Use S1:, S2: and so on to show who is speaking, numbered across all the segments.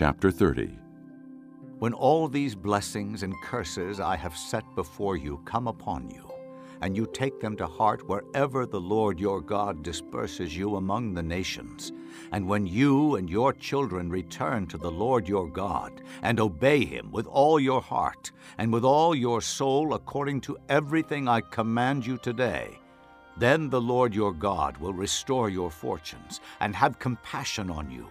S1: Chapter 30
S2: When all these blessings and curses I have set before you come upon you, and you take them to heart wherever the Lord your God disperses you among the nations, and when you and your children return to the Lord your God, and obey him with all your heart and with all your soul according to everything I command you today, then the Lord your God will restore your fortunes and have compassion on you,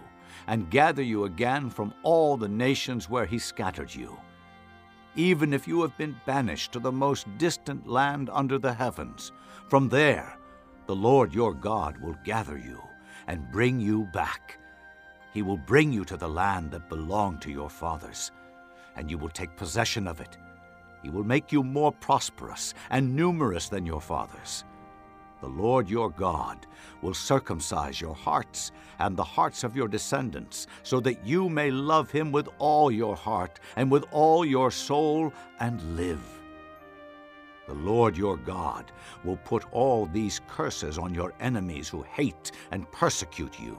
S2: and gather you again from all the nations where he scattered you even if you have been banished to the most distant land under the heavens. From there, the Lord your God will gather you and bring you back. He will bring you to the land that belonged to your fathers, and you will take possession of it. He will make you more prosperous and numerous than your fathers. The Lord your God will circumcise your hearts and the hearts of your descendants, so that you may love him with all your heart and with all your soul and live. The Lord your God will put all these curses on your enemies who hate and persecute you.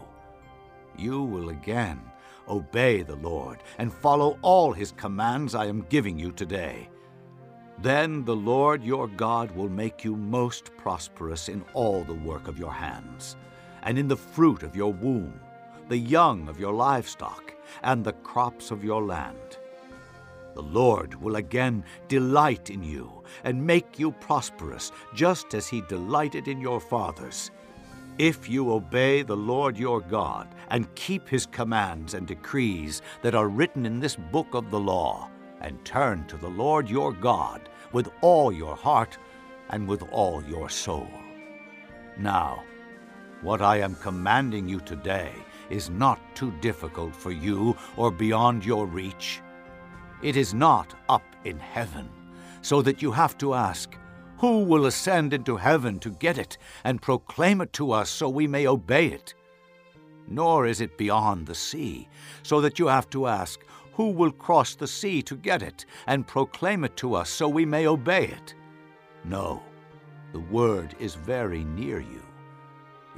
S2: You will again obey the Lord and follow all his commands I am giving you today. Then the Lord your God will make you most prosperous in all the work of your hands, and in the fruit of your womb, the young of your livestock, and the crops of your land. The Lord will again delight in you and make you prosperous, just as he delighted in your fathers. If you obey the Lord your God and keep his commands and decrees that are written in this book of the law, and turn to the Lord your God with all your heart and with all your soul. Now, what I am commanding you today is not too difficult for you or beyond your reach. It is not up in heaven, so that you have to ask, Who will ascend into heaven to get it and proclaim it to us so we may obey it? Nor is it beyond the sea, so that you have to ask, who will cross the sea to get it and proclaim it to us so we may obey it? No, the word is very near you.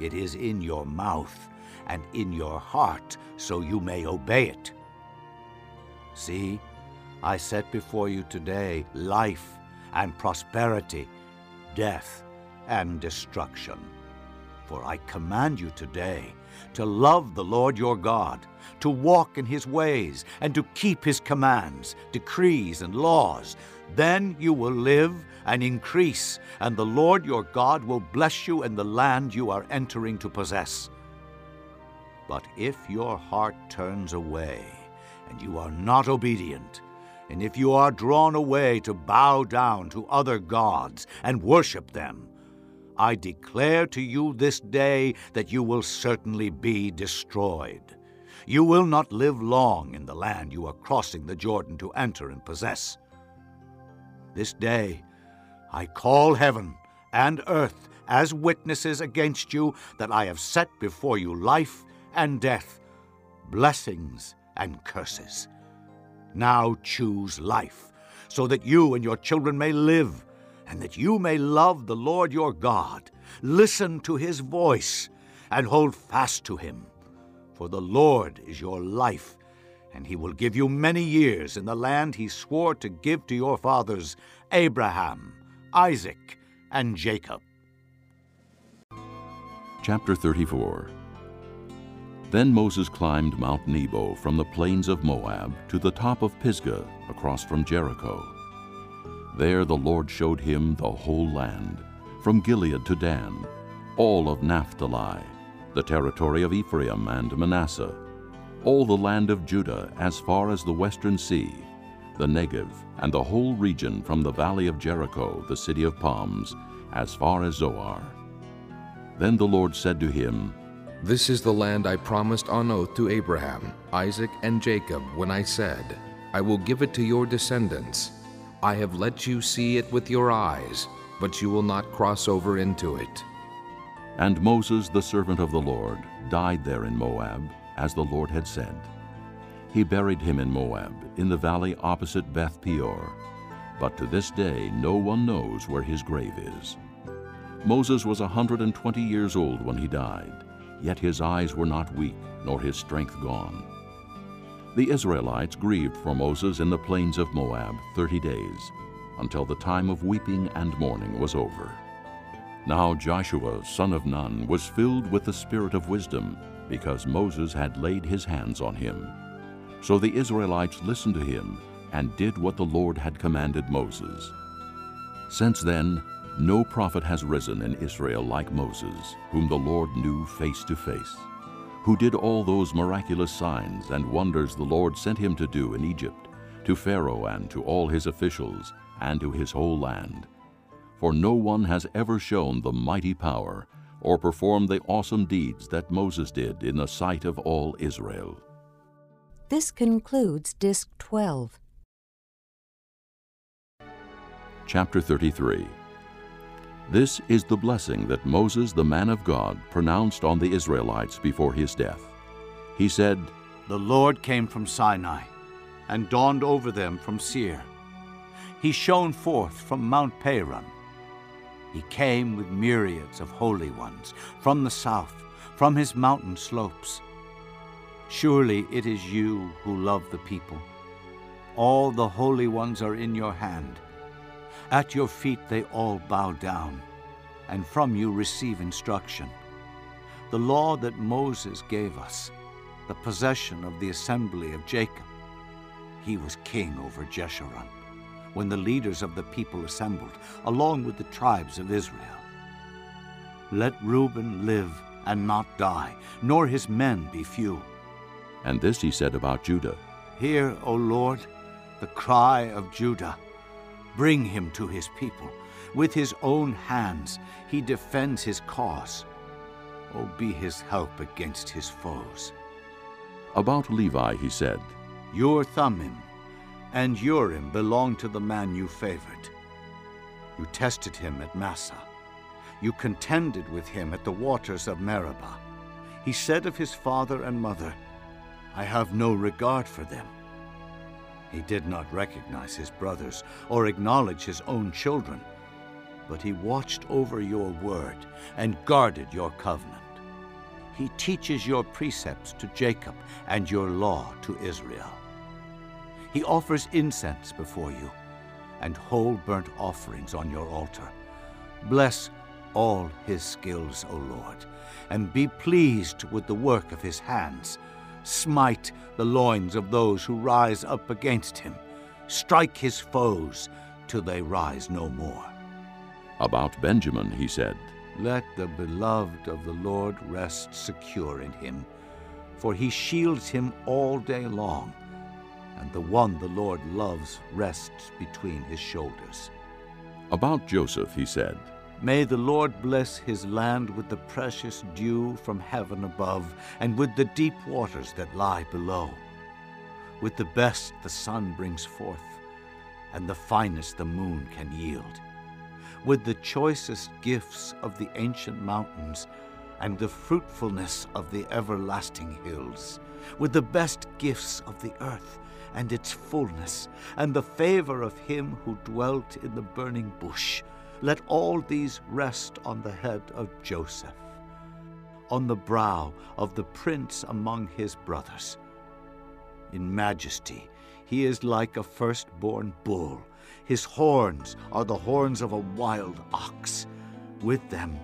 S2: It is in your mouth and in your heart so you may obey it. See, I set before you today life and prosperity, death and destruction. For I command you today to love the Lord your God, to walk in his ways, and to keep his commands, decrees, and laws. Then you will live and increase, and the Lord your God will bless you in the land you are entering to possess. But if your heart turns away, and you are not obedient, and if you are drawn away to bow down to other gods and worship them, I declare to you this day that you will certainly be destroyed. You will not live long in the land you are crossing the Jordan to enter and possess. This day I call heaven and earth as witnesses against you that I have set before you life and death, blessings and curses. Now choose life, so that you and your children may live and that you may love the Lord your God, listen to his voice, and hold fast to him. For the Lord is your life, and he will give you many years in the land he swore to give to your fathers, Abraham, Isaac, and Jacob.
S1: Chapter 34 Then Moses climbed Mount Nebo from the plains of Moab to the top of Pisgah across from Jericho. There the Lord showed him the whole land, from Gilead to Dan, all of Naphtali, the territory of Ephraim and Manasseh, all the land of Judah as far as the western sea, the Negev, and the whole region from the valley of Jericho, the city of palms, as far as Zoar. Then the Lord said to him,
S3: This is the land I promised on oath to Abraham, Isaac, and Jacob when I said, I will give it to your descendants. I have let you see it with your eyes, but you will not cross over into it.
S1: And Moses, the servant of the Lord, died there in Moab, as the Lord had said. He buried him in Moab, in the valley opposite Beth Peor. But to this day no one knows where his grave is. Moses was a 120 years old when he died, yet his eyes were not weak, nor his strength gone. The Israelites grieved for Moses in the plains of Moab thirty days, until the time of weeping and mourning was over. Now Joshua, son of Nun, was filled with the spirit of wisdom, because Moses had laid his hands on him. So the Israelites listened to him and did what the Lord had commanded Moses. Since then, no prophet has risen in Israel like Moses, whom the Lord knew face to face who did all those miraculous signs and wonders the Lord sent him to do in Egypt, to Pharaoh and to all his officials, and to his whole land. For no one has ever shown the mighty power or performed the awesome deeds that Moses did in the sight of all Israel.
S4: This concludes Disc 12.
S1: Chapter 33 this is the blessing that Moses, the man of God, pronounced on the Israelites before his death. He said,
S2: The Lord came from Sinai and dawned over them from Seir. He shone forth from Mount Paran. He came with myriads of holy ones from the south, from his mountain slopes. Surely it is you who love the people. All the holy ones are in your hand. At your feet they all bow down, and from you receive instruction. The law that Moses gave us, the possession of the assembly of Jacob. He was king over Jeshurun, when the leaders of the people assembled, along with the tribes of Israel. Let Reuben live and not die, nor his men be few.
S1: And this he said about Judah.
S2: Hear, O Lord, the cry of Judah Bring him to his people. With his own hands he defends his cause. Oh, be his help against his foes.
S1: About Levi he said,
S2: Your Thummim and Urim belong to the man you favored. You tested him at Massah. You contended with him at the waters of Meribah. He said of his father and mother, I have no regard for them. He did not recognize his brothers or acknowledge his own children, but he watched over your word and guarded your covenant. He teaches your precepts to Jacob and your law to Israel. He offers incense before you and whole burnt offerings on your altar. Bless all his skills, O Lord, and be pleased with the work of his hands. Smite the loins of those who rise up against him. Strike his foes till they rise no more.
S1: About Benjamin he said,
S2: Let the beloved of the Lord rest secure in him, for he shields him all day long, and the one the Lord loves rests between his shoulders.
S1: About Joseph he said,
S2: May the Lord bless his land with the precious dew from heaven above, and with the deep waters that lie below. With the best the sun brings forth, and the finest the moon can yield. With the choicest gifts of the ancient mountains, and the fruitfulness of the everlasting hills. With the best gifts of the earth, and its fullness, and the favor of him who dwelt in the burning bush let all these rest on the head of Joseph, on the brow of the prince among his brothers. In majesty, he is like a firstborn bull. His horns are the horns of a wild ox. With them,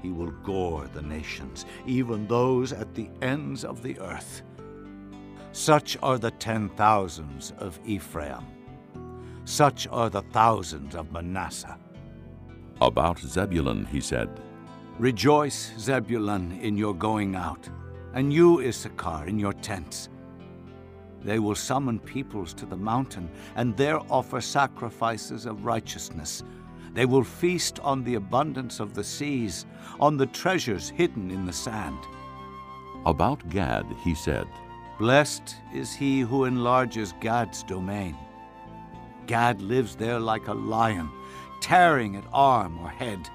S2: he will gore the nations, even those at the ends of the earth. Such are the ten thousands of Ephraim. Such are the thousands of Manasseh.
S1: About Zebulun he said,
S2: Rejoice, Zebulun, in your going out, and you, Issachar, in your tents. They will summon peoples to the mountain, and there offer sacrifices of righteousness. They will feast on the abundance of the seas, on the treasures hidden in the sand.
S1: About Gad he said,
S2: Blessed is he who enlarges Gad's domain. Gad lives there like a lion tearing at arm or head.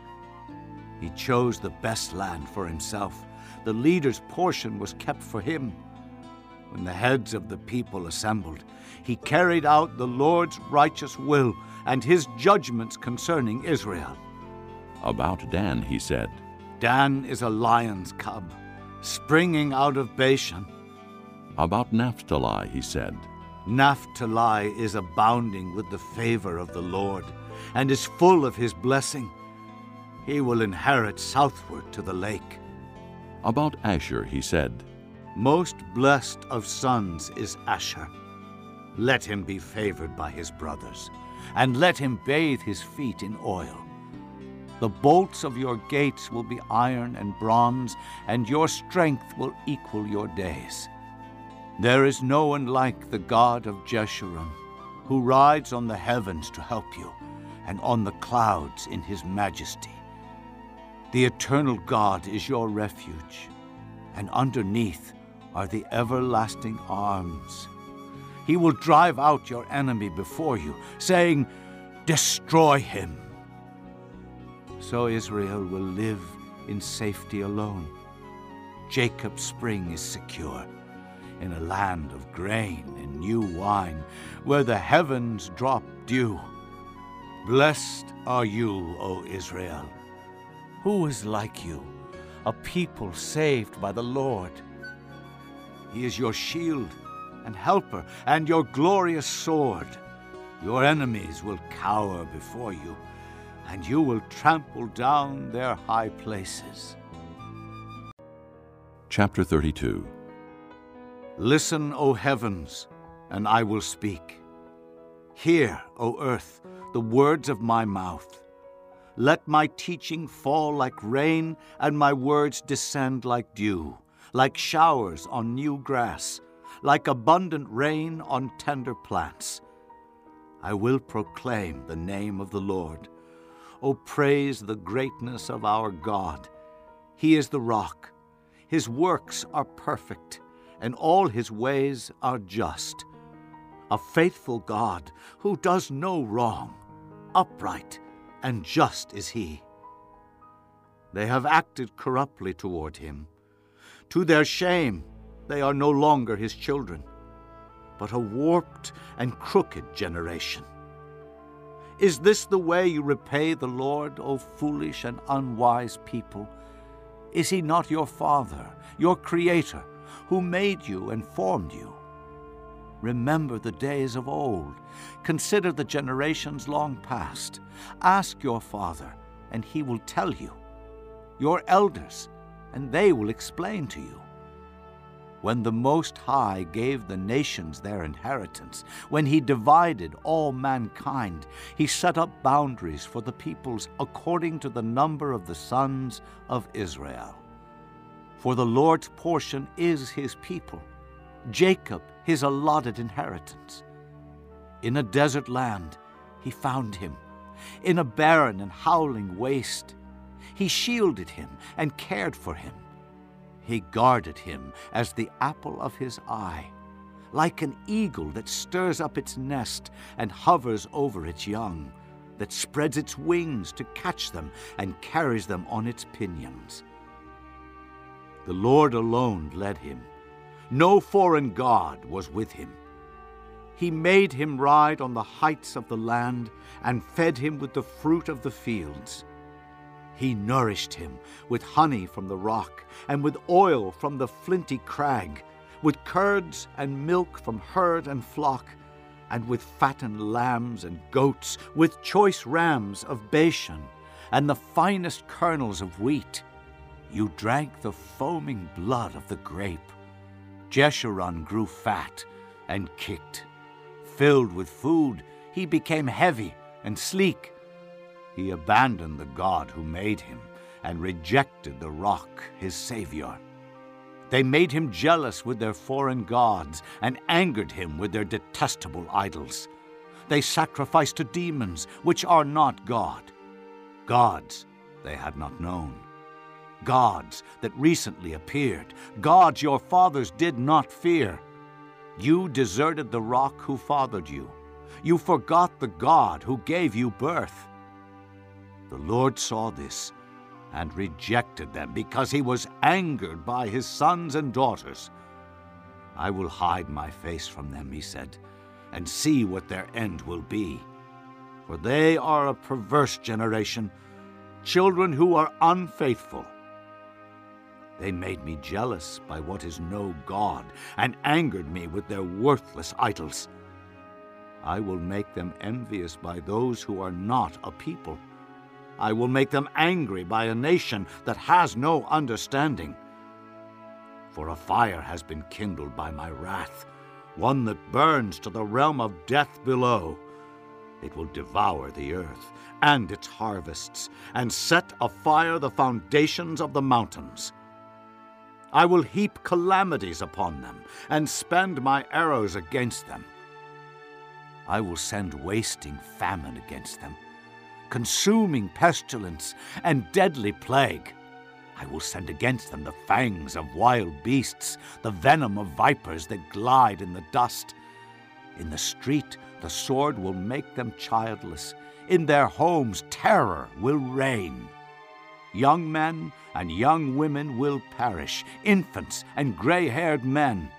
S2: He chose the best land for himself. The leader's portion was kept for him. When the heads of the people assembled, he carried out the Lord's righteous will and his judgments concerning Israel.
S1: About Dan he said,
S2: Dan is a lion's cub, springing out of Bashan.
S1: About Naphtali he said,
S2: Naphtali is abounding with the favor of the Lord, and is full of his blessing. He will inherit southward to the lake.
S1: About Asher he said,
S2: Most blessed of sons is Asher. Let him be favored by his brothers, and let him bathe his feet in oil. The bolts of your gates will be iron and bronze, and your strength will equal your days. There is no one like the God of Jeshurun, who rides on the heavens to help you, and on the clouds in his majesty. The eternal God is your refuge, and underneath are the everlasting arms. He will drive out your enemy before you, saying, Destroy him. So Israel will live in safety alone. Jacob's spring is secure in a land of grain and new wine, where the heavens drop dew. Blessed are you, O Israel. Who is like you, a people saved by the Lord? He is your shield and helper and your glorious sword. Your enemies will cower before you, and you will trample down their high places.
S1: Chapter 32
S2: Listen, O heavens, and I will speak. Hear, O earth, the words of my mouth. Let my teaching fall like rain, and my words descend like dew, like showers on new grass, like abundant rain on tender plants. I will proclaim the name of the Lord. O praise the greatness of our God. He is the rock. His works are perfect and all his ways are just. A faithful God who does no wrong, upright and just is he. They have acted corruptly toward him. To their shame, they are no longer his children, but a warped and crooked generation. Is this the way you repay the Lord, O foolish and unwise people? Is he not your Father, your Creator? who made you and formed you. Remember the days of old. Consider the generations long past. Ask your father, and he will tell you. Your elders, and they will explain to you. When the Most High gave the nations their inheritance, when he divided all mankind, he set up boundaries for the peoples according to the number of the sons of Israel. For the Lord's portion is his people, Jacob his allotted inheritance. In a desert land he found him, in a barren and howling waste. He shielded him and cared for him. He guarded him as the apple of his eye, like an eagle that stirs up its nest and hovers over its young, that spreads its wings to catch them and carries them on its pinions. The Lord alone led him. No foreign God was with him. He made him ride on the heights of the land and fed him with the fruit of the fields. He nourished him with honey from the rock and with oil from the flinty crag, with curds and milk from herd and flock, and with fattened lambs and goats, with choice rams of Bashan, and the finest kernels of wheat. You drank the foaming blood of the grape. Jeshurun grew fat and kicked. Filled with food, he became heavy and sleek. He abandoned the God who made him and rejected the rock, his Savior. They made him jealous with their foreign gods and angered him with their detestable idols. They sacrificed to demons, which are not God. Gods they had not known gods that recently appeared, gods your fathers did not fear. You deserted the rock who fathered you. You forgot the God who gave you birth. The Lord saw this and rejected them because he was angered by his sons and daughters. I will hide my face from them, he said, and see what their end will be. For they are a perverse generation, children who are unfaithful. They made me jealous by what is no God, and angered me with their worthless idols. I will make them envious by those who are not a people. I will make them angry by a nation that has no understanding. For a fire has been kindled by my wrath, one that burns to the realm of death below. It will devour the earth and its harvests, and set afire the foundations of the mountains. I will heap calamities upon them, and spend my arrows against them. I will send wasting famine against them, consuming pestilence and deadly plague. I will send against them the fangs of wild beasts, the venom of vipers that glide in the dust. In the street, the sword will make them childless. In their homes, terror will reign. Young men and young women will perish, infants and gray haired men.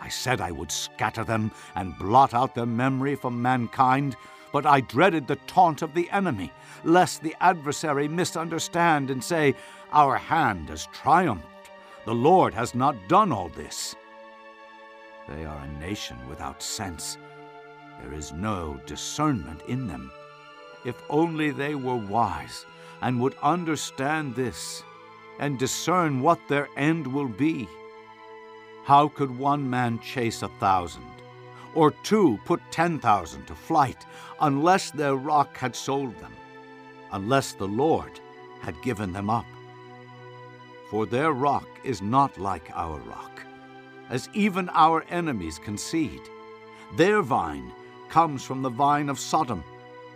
S2: I said I would scatter them and blot out their memory from mankind, but I dreaded the taunt of the enemy, lest the adversary misunderstand and say, Our hand has triumphed. The Lord has not done all this. They are a nation without sense. There is no discernment in them. If only they were wise and would understand this and discern what their end will be. How could one man chase a thousand, or two put ten thousand to flight, unless their rock had sold them, unless the Lord had given them up? For their rock is not like our rock, as even our enemies concede. Their vine comes from the vine of Sodom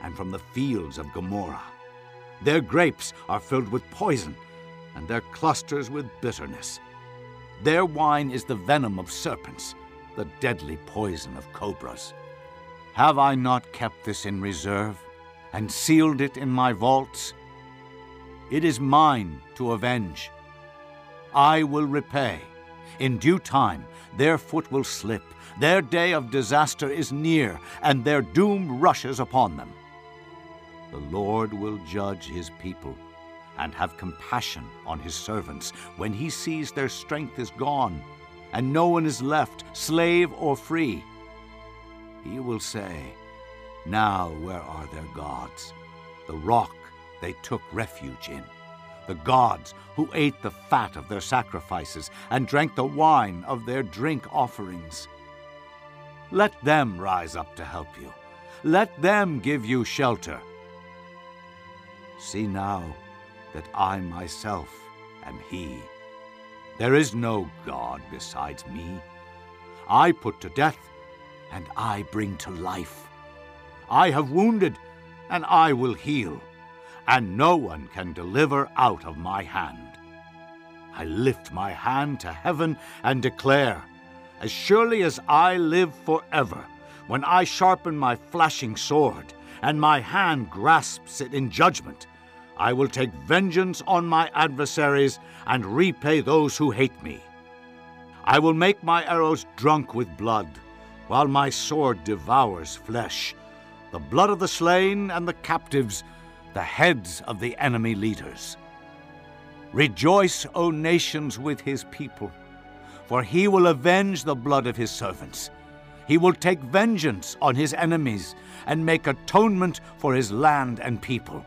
S2: and from the fields of Gomorrah. Their grapes are filled with poison, and their clusters with bitterness. Their wine is the venom of serpents, the deadly poison of cobras. Have I not kept this in reserve, and sealed it in my vaults? It is mine to avenge. I will repay. In due time, their foot will slip. Their day of disaster is near, and their doom rushes upon them. The Lord will judge his people and have compassion on his servants when he sees their strength is gone and no one is left, slave or free. He will say, Now where are their gods? The rock they took refuge in. The gods who ate the fat of their sacrifices and drank the wine of their drink offerings. Let them rise up to help you. Let them give you shelter. See now that I myself am He. There is no God besides me. I put to death, and I bring to life. I have wounded, and I will heal, and no one can deliver out of my hand. I lift my hand to heaven and declare, as surely as I live forever, when I sharpen my flashing sword, and my hand grasps it in judgment, I will take vengeance on my adversaries and repay those who hate me. I will make my arrows drunk with blood, while my sword devours flesh, the blood of the slain and the captives, the heads of the enemy leaders. Rejoice, O nations, with his people, for he will avenge the blood of his servants. He will take vengeance on his enemies and make atonement for his land and people.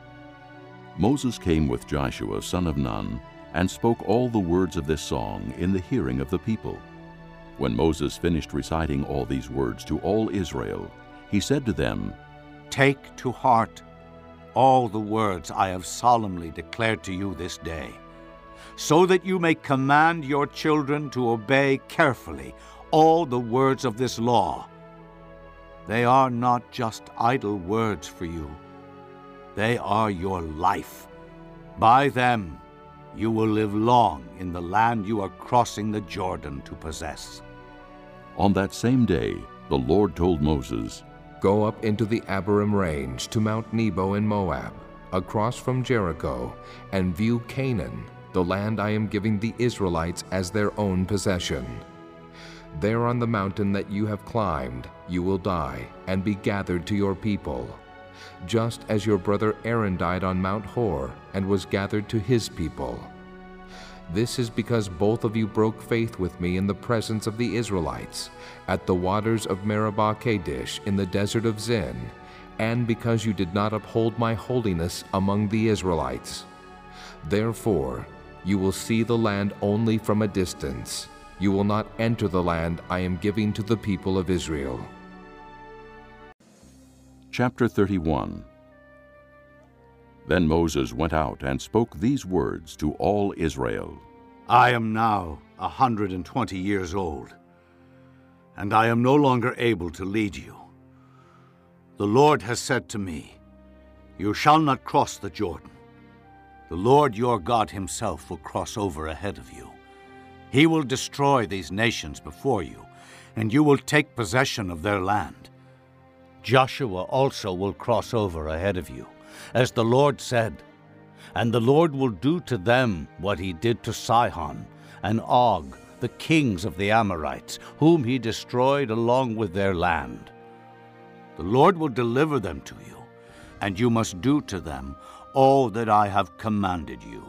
S1: Moses came with Joshua son of Nun and spoke all the words of this song in the hearing of the people. When Moses finished reciting all these words to all Israel, he said to them,
S2: Take to heart all the words I have solemnly declared to you this day, so that you may command your children to obey carefully all the words of this law. They are not just idle words for you they are your life. By them, you will live long in the land you are crossing the Jordan to possess.
S1: On that same day, the Lord told Moses,
S3: Go up into the Abarim range to Mount Nebo in Moab, across from Jericho, and view Canaan, the land I am giving the Israelites as their own possession. There on the mountain that you have climbed, you will die and be gathered to your people just as your brother Aaron died on Mount Hor and was gathered to his people. This is because both of you broke faith with me in the presence of the Israelites, at the waters of Meribah Kadesh in the desert of Zin, and because you did not uphold my holiness among the Israelites. Therefore, you will see the land only from a distance. You will not enter the land I am giving to the people of Israel.
S1: Chapter 31 Then Moses went out and spoke these words to all Israel
S2: I am now a hundred and twenty years old, and I am no longer able to lead you. The Lord has said to me, You shall not cross the Jordan. The Lord your God himself will cross over ahead of you. He will destroy these nations before you, and you will take possession of their land. Joshua also will cross over ahead of you, as the Lord said, and the Lord will do to them what he did to Sihon and Og, the kings of the Amorites, whom he destroyed along with their land. The Lord will deliver them to you, and you must do to them all that I have commanded you.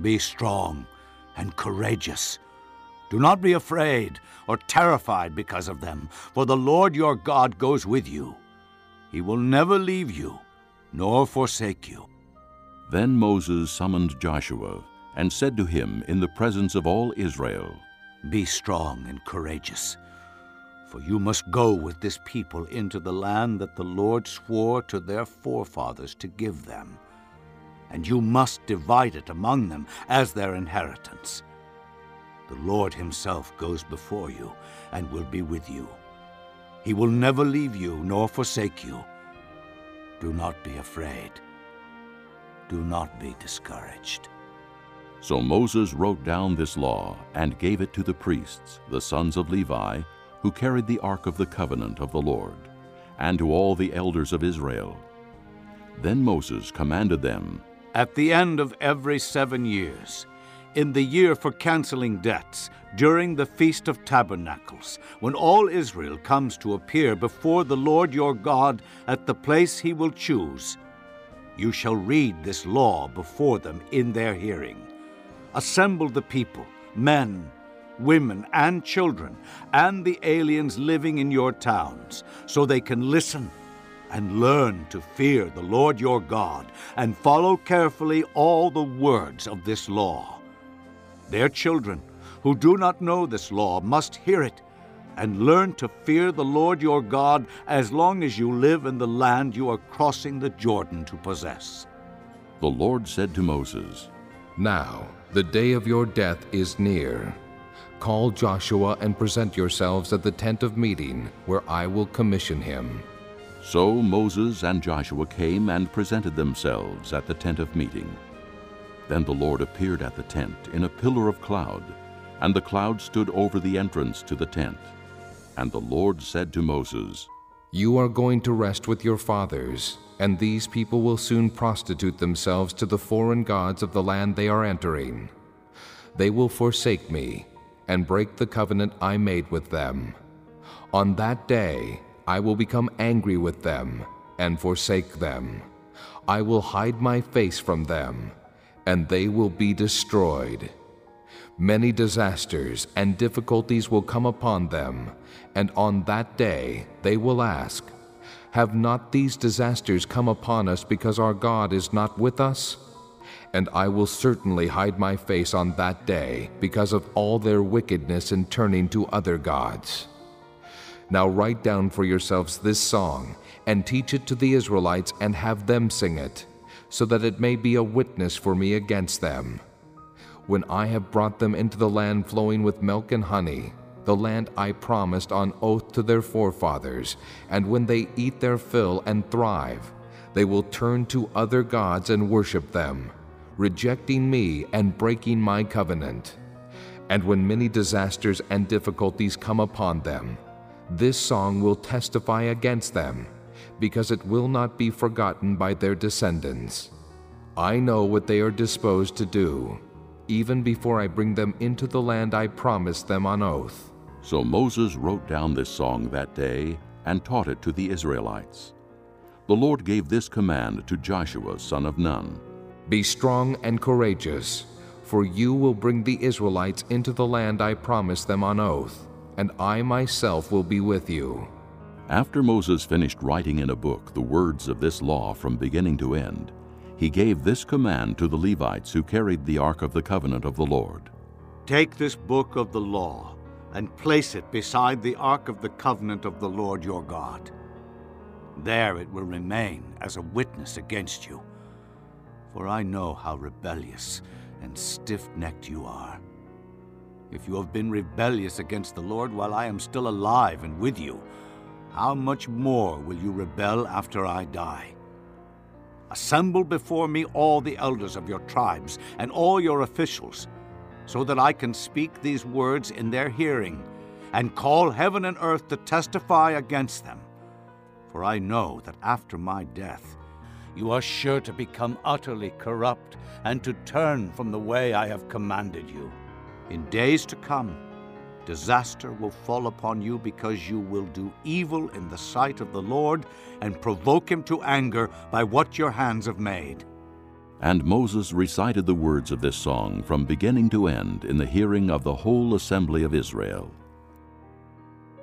S2: Be strong and courageous. Do not be afraid or terrified because of them, for the Lord your God goes with you. He will never leave you nor forsake you.
S1: Then Moses summoned Joshua and said to him in the presence of all Israel,
S2: Be strong and courageous, for you must go with this people into the land that the Lord swore to their forefathers to give them, and you must divide it among them as their inheritance. The Lord Himself goes before you and will be with you. He will never leave you nor forsake you. Do not be afraid. Do not be discouraged.
S1: So Moses wrote down this law and gave it to the priests, the sons of Levi, who carried the ark of the covenant of the Lord, and to all the elders of Israel. Then Moses commanded them,
S2: At the end of every seven years, in the year for canceling debts, during the Feast of Tabernacles, when all Israel comes to appear before the Lord your God at the place he will choose, you shall read this law before them in their hearing. Assemble the people, men, women, and children, and the aliens living in your towns, so they can listen and learn to fear the Lord your God and follow carefully all the words of this law. Their children, who do not know this law, must hear it and learn to fear the Lord your God as long as you live in the land you are crossing the Jordan to possess.
S1: The Lord said to Moses,
S3: Now the day of your death is near. Call Joshua and present yourselves at the tent of meeting, where I will commission him.
S1: So Moses and Joshua came and presented themselves at the tent of meeting. Then the Lord appeared at the tent in a pillar of cloud, and the cloud stood over the entrance to the tent. And the Lord said to Moses,
S3: You are going to rest with your fathers, and these people will soon prostitute themselves to the foreign gods of the land they are entering. They will forsake me and break the covenant I made with them. On that day, I will become angry with them and forsake them. I will hide my face from them, and they will be destroyed. Many disasters and difficulties will come upon them, and on that day they will ask, Have not these disasters come upon us because our God is not with us? And I will certainly hide my face on that day because of all their wickedness in turning to other gods. Now write down for yourselves this song, and teach it to the Israelites, and have them sing it, so that it may be a witness for me against them. When I have brought them into the land flowing with milk and honey, the land I promised on oath to their forefathers, and when they eat their fill and thrive, they will turn to other gods and worship them, rejecting me and breaking my covenant. And when many disasters and difficulties come upon them, this song will testify against them, because it will not be forgotten by their descendants. I know what they are disposed to do, even before I bring them into the land I promised them on oath.
S1: So Moses wrote down this song that day and taught it to the Israelites. The Lord gave this command to Joshua son of Nun
S3: Be strong and courageous, For you will bring the Israelites into the land I promised them on oath, and I myself will be with you.
S1: After Moses finished writing in a book the words of this law from beginning to end, he gave this command to the Levites who carried the Ark of the Covenant of the Lord
S2: Take this book of the law and place it beside the Ark of the Covenant of the Lord your God. There it will remain as a witness against you. For I know how rebellious and stiff necked you are. If you have been rebellious against the Lord while I am still alive and with you, how much more will you rebel after I die? Assemble before me all the elders of your tribes and all your officials, so that I can speak these words in their hearing and call heaven and earth to testify against them. For I know that after my death, you are sure to become utterly corrupt and to turn from the way I have commanded you. In days to come, disaster will fall upon you because you will do evil in the sight of the Lord and provoke him to anger by what your hands have made.
S1: And Moses recited the words of this song from beginning to end in the hearing of the whole assembly of Israel.